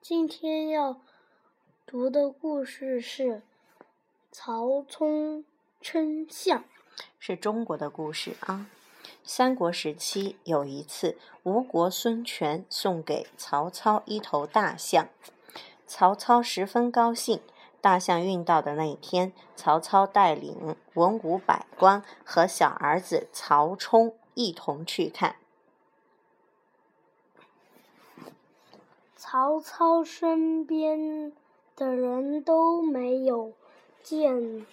今天要读的故事是曹冲称象，是中国的故事啊。三国时期有一次，吴国孙权送给曹操一头大象，曹操十分高兴。大象运到的那一天，曹操带领文武百官和小儿子曹冲一同去看。曹操身边的人都没有见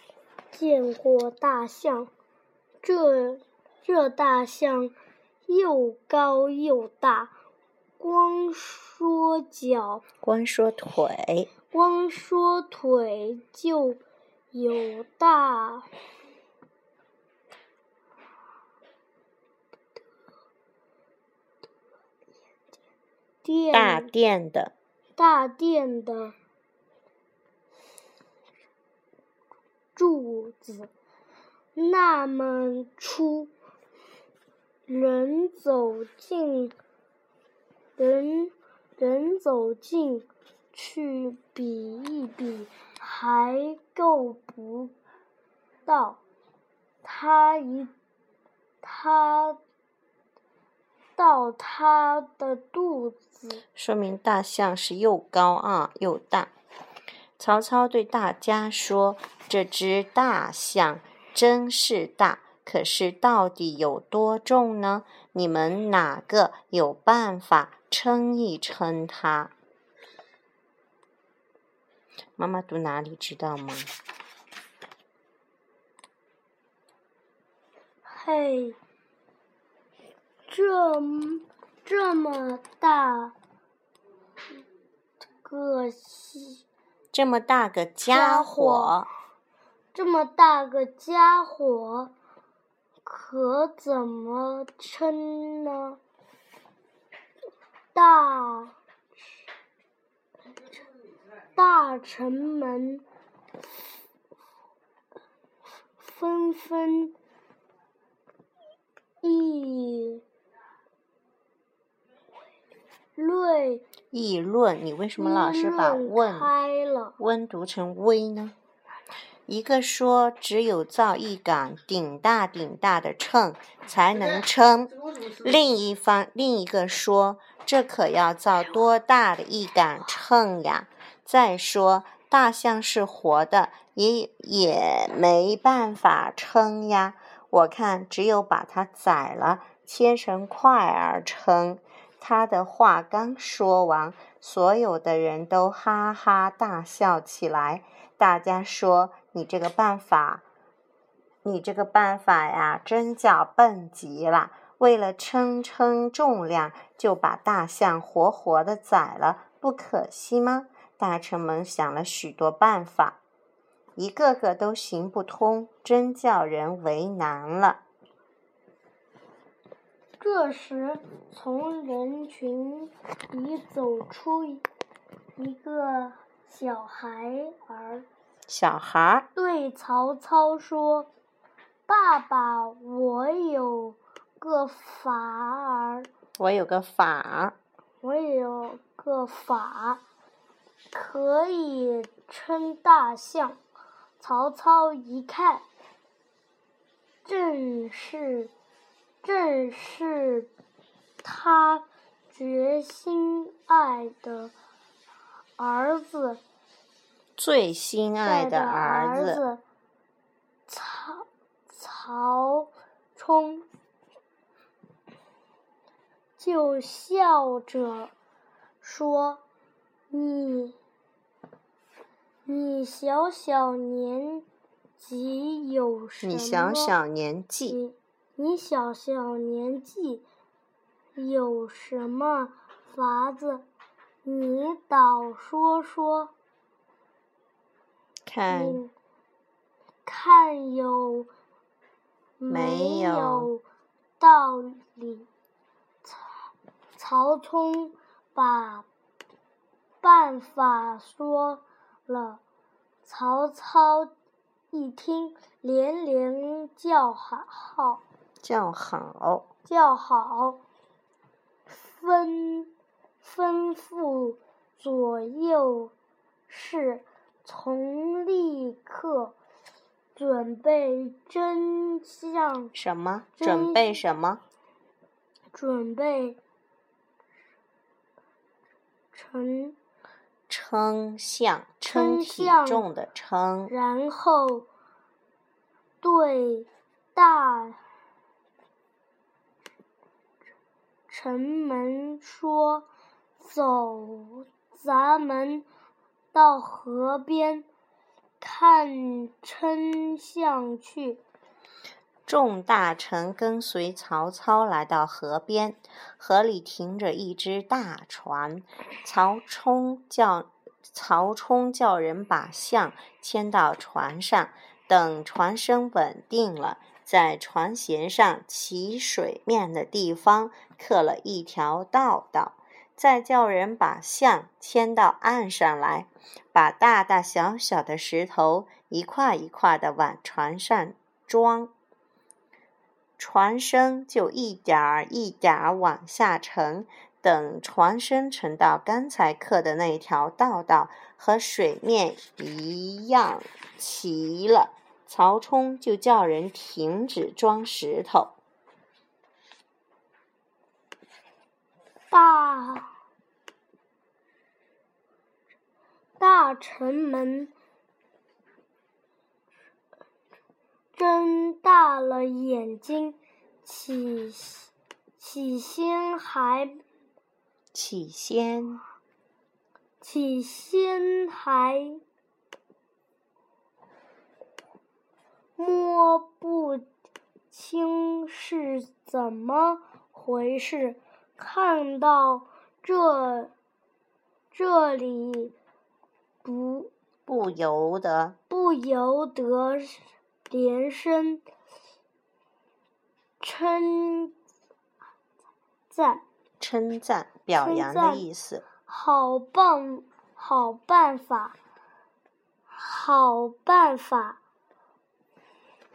见过大象，这这大象又高又大，光说脚，光说腿。光说腿就有大殿大殿的大殿的柱子那么粗，人走进，人人走进。去比一比，还够不到。他一他到他的肚子，说明大象是又高啊又大。曹操对大家说：“这只大象真是大，可是到底有多重呢？你们哪个有办法称一称它？”妈妈读哪里知道吗？嘿，这这么大个西这么大个家伙，这么大个家伙，可怎么称呢？大。大臣们纷纷议论。议论，你为什么老是把“问”温读成“微”呢？一个说，只有造一杆顶大顶大的秤才能称；另一方，另一个说，这可要造多大的一杆秤呀？再说，大象是活的，也也没办法称呀。我看只有把它宰了，切成块儿称。他的话刚说完，所有的人都哈哈大笑起来。大家说：“你这个办法，你这个办法呀，真叫笨极了。为了称称重量，就把大象活活的宰了，不可惜吗？”大臣们想了许多办法，一个个都行不通，真叫人为难了。这时，从人群里走出一个小孩儿。小孩儿对曹操说：“爸爸，我有个法儿。我有个法儿。我有个法。”可以称大象。曹操一看，正是正是他决心爱的儿子，最心爱的儿子曹曹冲，就笑着说。你，你小小年纪有什么？你小小年纪，你小小年纪有什么法子？你倒说说，看，看有没有道理？曹曹冲把。办法说了，曹操一听，连连叫好，叫好，叫好，吩吩咐左右侍从立刻准备真相。什么？准备什么？准备称称象，称体重的称。然后对大。城门说：“走，咱们到河边看称象去。”众大臣跟随曹操来到河边，河里停着一只大船。曹冲叫曹冲叫人把象牵到船上，等船身稳定了。在船舷上起水面的地方刻了一条道道，再叫人把象牵到岸上来，把大大小小的石头一块一块的往船上装，船身就一点儿一点儿往下沉。等船身沉到刚才刻的那条道道和水面一样齐了。曹冲就叫人停止装石头。大大臣们睁大了眼睛，起起先还起先起先还。摸不清是怎么回事，看到这这里不不由得不由得连声称赞称赞表扬的意思。好棒好办法，好办法。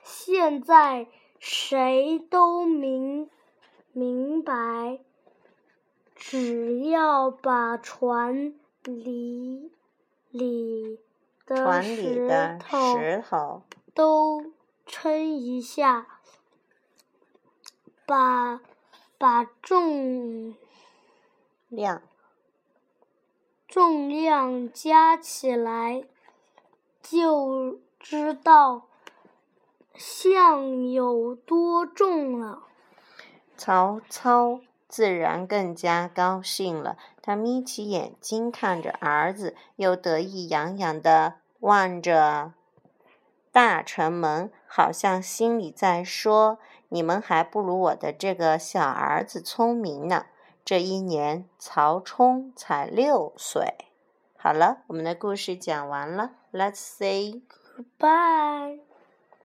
现在谁都明明白，只要把船里里的石头都称一下，把把重量重量加起来，就知道。象有多重了？曹操自然更加高兴了。他眯起眼睛看着儿子，又得意洋洋地望着大臣们，好像心里在说：“你们还不如我的这个小儿子聪明呢。”这一年，曹冲才六岁。好了，我们的故事讲完了。Let's say goodbye.